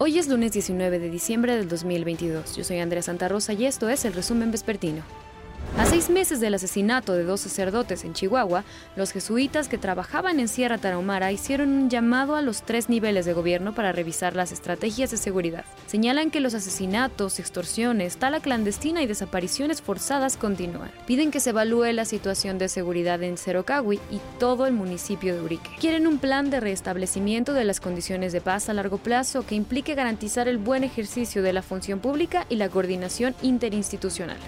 Hoy es lunes 19 de diciembre del 2022. Yo soy Andrea Santa Rosa y esto es el resumen vespertino. A seis meses del asesinato de dos sacerdotes en Chihuahua, los jesuitas que trabajaban en Sierra Tarahumara hicieron un llamado a los tres niveles de gobierno para revisar las estrategias de seguridad. Señalan que los asesinatos, extorsiones, tala clandestina y desapariciones forzadas continúan. Piden que se evalúe la situación de seguridad en Cerocahui y todo el municipio de Urique. Quieren un plan de restablecimiento de las condiciones de paz a largo plazo que implique garantizar el buen ejercicio de la función pública y la coordinación interinstitucional.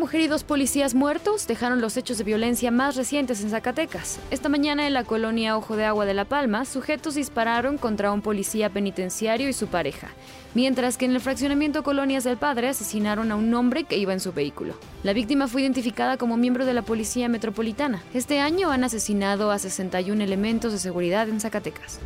Mujer y dos policías muertos dejaron los hechos de violencia más recientes en Zacatecas. Esta mañana en la colonia Ojo de Agua de La Palma, sujetos dispararon contra un policía penitenciario y su pareja, mientras que en el fraccionamiento Colonias del Padre asesinaron a un hombre que iba en su vehículo. La víctima fue identificada como miembro de la Policía Metropolitana. Este año han asesinado a 61 elementos de seguridad en Zacatecas.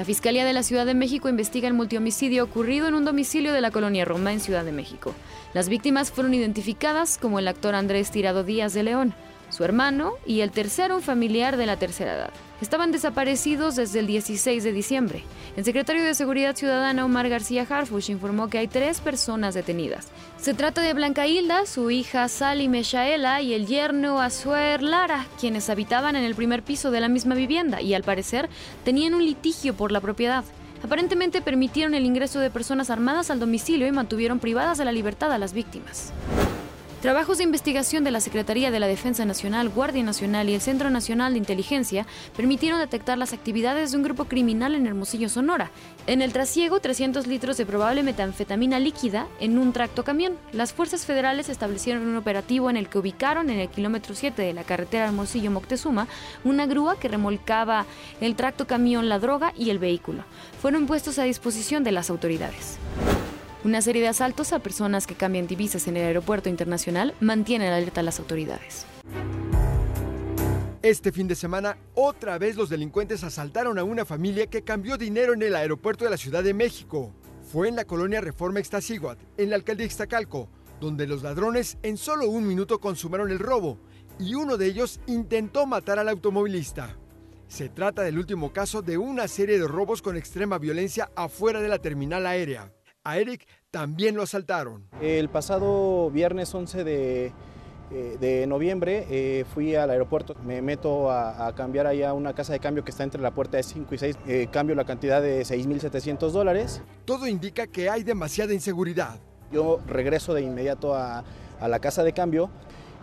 La Fiscalía de la Ciudad de México investiga el multihomicidio ocurrido en un domicilio de la colonia Roma en Ciudad de México. Las víctimas fueron identificadas como el actor Andrés Tirado Díaz de León, su hermano y el tercero un familiar de la tercera edad. Estaban desaparecidos desde el 16 de diciembre. El secretario de Seguridad Ciudadana Omar García Harfush informó que hay tres personas detenidas. Se trata de Blanca Hilda, su hija Sally Meshaela y el yerno Azuer Lara, quienes habitaban en el primer piso de la misma vivienda y al parecer tenían un litigio por la propiedad. Aparentemente permitieron el ingreso de personas armadas al domicilio y mantuvieron privadas de la libertad a las víctimas. Trabajos de investigación de la Secretaría de la Defensa Nacional, Guardia Nacional y el Centro Nacional de Inteligencia permitieron detectar las actividades de un grupo criminal en Hermosillo, Sonora. En el trasiego, 300 litros de probable metanfetamina líquida en un tracto camión. Las fuerzas federales establecieron un operativo en el que ubicaron en el kilómetro 7 de la carretera Hermosillo-Moctezuma una grúa que remolcaba el tracto camión, la droga y el vehículo. Fueron puestos a disposición de las autoridades. Una serie de asaltos a personas que cambian divisas en el aeropuerto internacional mantienen alerta a las autoridades. Este fin de semana, otra vez los delincuentes asaltaron a una familia que cambió dinero en el aeropuerto de la Ciudad de México. Fue en la colonia Reforma Extasíguat, en la alcaldía Ixtacalco, donde los ladrones en solo un minuto consumaron el robo y uno de ellos intentó matar al automovilista. Se trata del último caso de una serie de robos con extrema violencia afuera de la terminal aérea. A Eric también lo asaltaron. El pasado viernes 11 de, eh, noviembre eh, fui al aeropuerto, me meto a, cambiar allá una casa de cambio que está entre la puerta de 5 y 6, eh, cambio la cantidad de 6.700 dólares. Todo indica que hay demasiada inseguridad. Yo regreso de inmediato a, la casa de cambio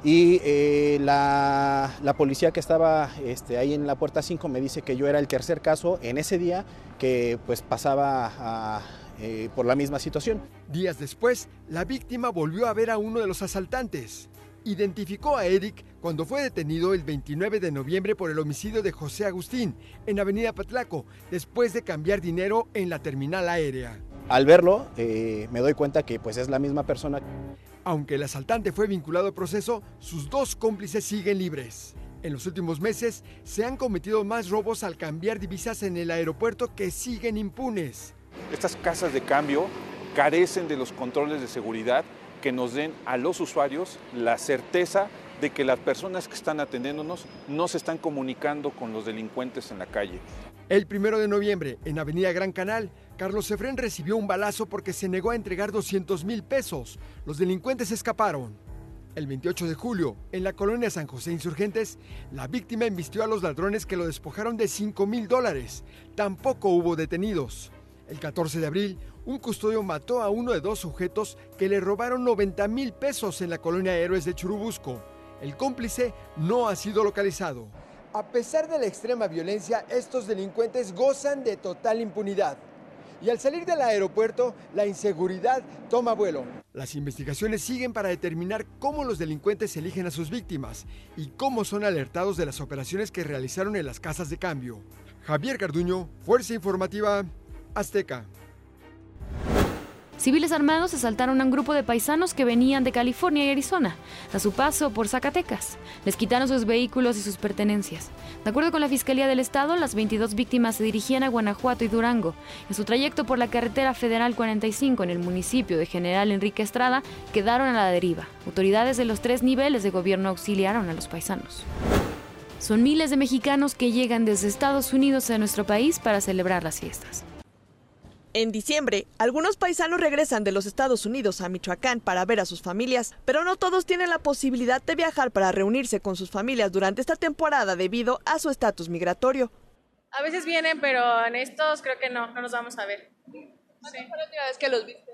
y la, policía que estaba este, ahí en la puerta 5 me dice que yo era el tercer caso en ese día que pues pasaba a eh, por la misma situación. Días después, la víctima volvió a ver a uno de los asaltantes. Identificó a Eric cuando fue detenido el 29 de noviembre por el homicidio de José Agustín en Avenida Patlaco, después de cambiar dinero en la terminal aérea. Al verlo, eh, me doy cuenta que pues es la misma persona. Aunque el asaltante fue vinculado al proceso, sus dos cómplices siguen libres. En los últimos meses se han cometido más robos al cambiar divisas en el aeropuerto que siguen impunes. Estas casas de cambio carecen de los controles de seguridad que nos den a los usuarios la certeza de que las personas que están atendiéndonos no se están comunicando con los delincuentes en la calle. El primero de noviembre, en Avenida Gran Canal, Carlos Efrén recibió un balazo porque se negó a entregar 200 mil pesos. Los delincuentes escaparon. El 28 de julio, en la colonia San José Insurgentes, la víctima embistió a los ladrones que lo despojaron de 5 mil dólares. Tampoco hubo detenidos. El 14 de abril, un custodio mató a uno de dos sujetos que le robaron 90 mil pesos en la colonia Héroes de Churubusco. El cómplice no ha sido localizado. A pesar de la extrema violencia, estos delincuentes gozan de total impunidad. Y al salir del aeropuerto, la inseguridad toma vuelo. Las investigaciones siguen para determinar cómo los delincuentes eligen a sus víctimas y cómo son alertados de las operaciones que realizaron en las casas de cambio. Javier Carduño, Fuerza Informativa Azteca. Civiles armados asaltaron a un grupo de paisanos que venían de California y Arizona, a su paso por Zacatecas. Les quitaron sus vehículos y sus pertenencias. De acuerdo con la Fiscalía del Estado, las 22 víctimas se dirigían a Guanajuato y Durango. En su trayecto por la carretera federal 45 en el municipio de General Enrique Estrada, quedaron a la deriva. Autoridades de los tres niveles de gobierno auxiliaron a los paisanos. Son miles de mexicanos que llegan desde Estados Unidos a nuestro país para celebrar las fiestas. En diciembre, algunos paisanos regresan de los Estados Unidos a Michoacán para ver a sus familias, pero no todos tienen la posibilidad de viajar para reunirse con sus familias durante esta temporada debido a su estatus migratorio. A veces vienen, pero en estos creo que no, no nos vamos a ver. ¿Cuándo fue la última vez que los viste?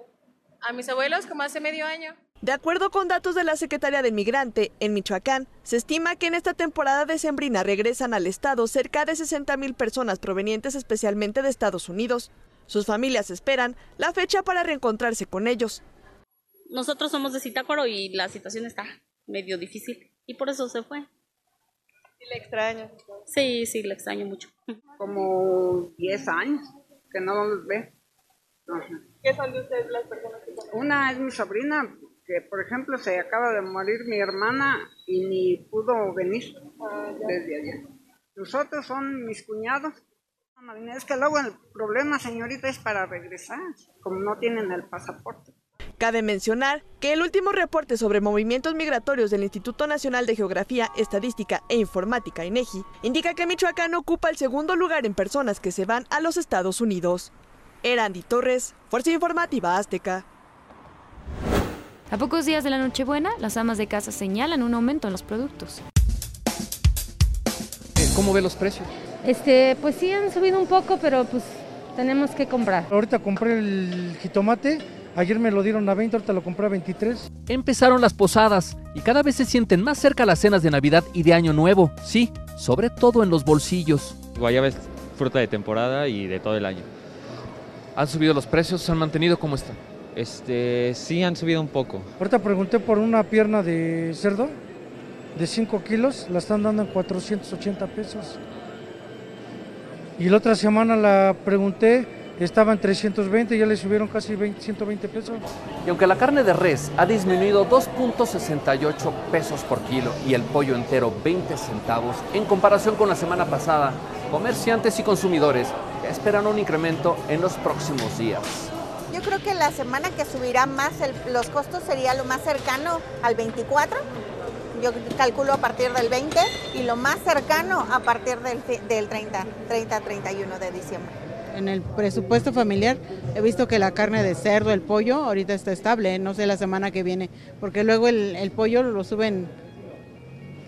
A mis abuelos como hace medio año. De acuerdo con datos de la Secretaría del Migrante, en Michoacán, se estima que en esta temporada decembrina regresan al estado cerca de 60 mil personas provenientes especialmente de Estados Unidos. Sus familias esperan la fecha para reencontrarse con ellos. Nosotros somos de Citácuaro y la situación está medio difícil y por eso se fue. ¿Y le extraño? Sí, sí, le extraño mucho. Como 10 años que no los ve. ¿Qué son de ustedes las personas que conocen? Una es mi sobrina, que por ejemplo se acaba de morir mi hermana y ni pudo venir desde allá. Los otros son mis cuñados. Es que luego el problema, señorita, es para regresar, como no tienen el pasaporte. Cabe mencionar que el último reporte sobre movimientos migratorios del Instituto Nacional de Geografía, Estadística e Informática, INEGI, indica que Michoacán ocupa el segundo lugar en personas que se van a los Estados Unidos. Erandi Torres, Fuerza Informativa Azteca. A pocos días de la Nochebuena, las amas de casa señalan un aumento en los productos. ¿Cómo ve los precios? Este, pues sí han subido un poco, pero pues tenemos que comprar. Ahorita compré el jitomate, ayer me lo dieron a 20, ahorita lo compré a 23. Empezaron las posadas y cada vez se sienten más cerca las cenas de Navidad y de Año Nuevo. Sí, sobre todo en los bolsillos. Guayaba es fruta de temporada y de todo el año. ¿Han subido los precios? ¿Se han mantenido como están? Este, sí han subido un poco. Ahorita pregunté por una pierna de cerdo de 5 kilos, la están dando en 480 pesos. Y la otra semana la pregunté, estaba en 320, ya le subieron casi 20, 120 pesos. Y aunque la carne de res ha disminuido 2.68 pesos por kilo y el pollo entero 20 centavos, en comparación con la semana pasada, comerciantes y consumidores esperan un incremento en los próximos días. Yo creo que la semana que subirá más el, los costos sería lo más cercano al 24 yo calculo a partir del 20 y lo más cercano a partir del, del 30, 30, 31 de diciembre. En el presupuesto familiar he visto que la carne de cerdo, el pollo, ahorita está estable, no sé la semana que viene, porque luego el, el pollo lo suben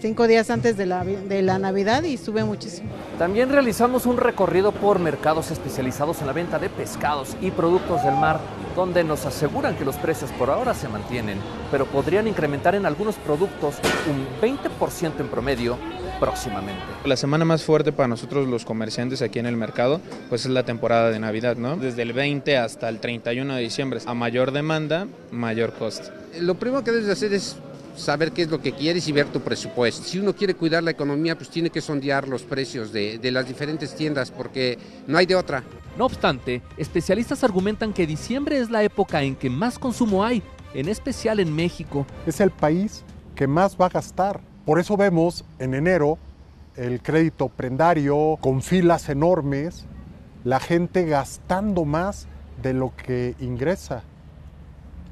cinco días antes de la, de la Navidad y sube muchísimo. También realizamos un recorrido por mercados especializados en la venta de pescados y productos del mar, donde nos aseguran que los precios por ahora se mantienen, pero podrían incrementar en algunos productos un 20% en promedio próximamente. La semana más fuerte para nosotros los comerciantes aquí en el mercado, pues es la temporada de Navidad, ¿no? Desde el 20 hasta el 31 de diciembre. A mayor demanda, mayor costo. Lo primero que debes hacer es saber qué es lo que quieres y ver tu presupuesto. Si uno quiere cuidar la economía, pues tiene que sondear los precios de, de, las diferentes tiendas porque no hay de otra. No obstante, especialistas argumentan que diciembre es la época en que más consumo hay, en especial en México. Es el país que más va a gastar. Por eso vemos en enero el crédito prendario con filas enormes, la gente gastando más de lo que ingresa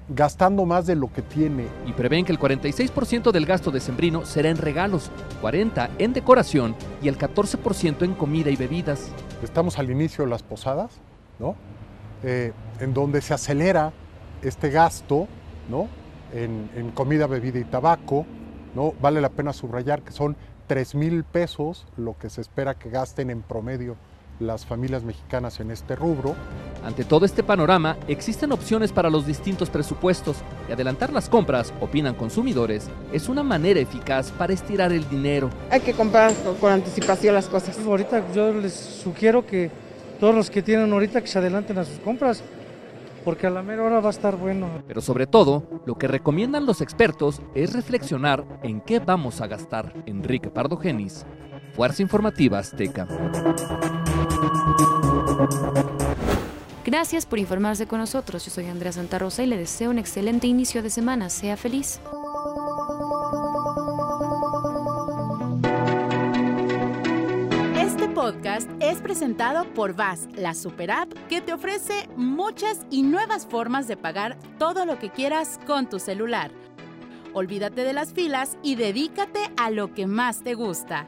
gastando más de lo que tiene. Y prevén que el 46% del gasto de Sembrino será en regalos, 40% en decoración y el 14% en comida y bebidas. Estamos al inicio de las posadas, ¿no? Eh, en donde se acelera este gasto, ¿no? En, en, comida, bebida y tabaco, ¿no? Vale la pena subrayar que son 3 mil pesos lo que se espera que gasten en promedio las familias mexicanas en este rubro. Ante todo este panorama, existen opciones para los distintos presupuestos y adelantar las compras, opinan consumidores, es una manera eficaz para estirar el dinero. Hay que comprar con anticipación las cosas. Ahorita yo les sugiero que todos los que tienen ahorita que se adelanten a sus compras, porque a la mera hora va a estar bueno. Pero sobre todo, lo que recomiendan los expertos es reflexionar en qué vamos a gastar. Enrique Pardo Genis, Fuerza Informativa Azteca. Gracias por informarse con nosotros. Yo soy Andrea Santa Rosa y le deseo un excelente inicio de semana. Sea feliz. Este podcast es presentado por VAS, la super app que te ofrece muchas y nuevas formas de pagar todo lo que quieras con tu celular. Olvídate de las filas y dedícate a lo que más te gusta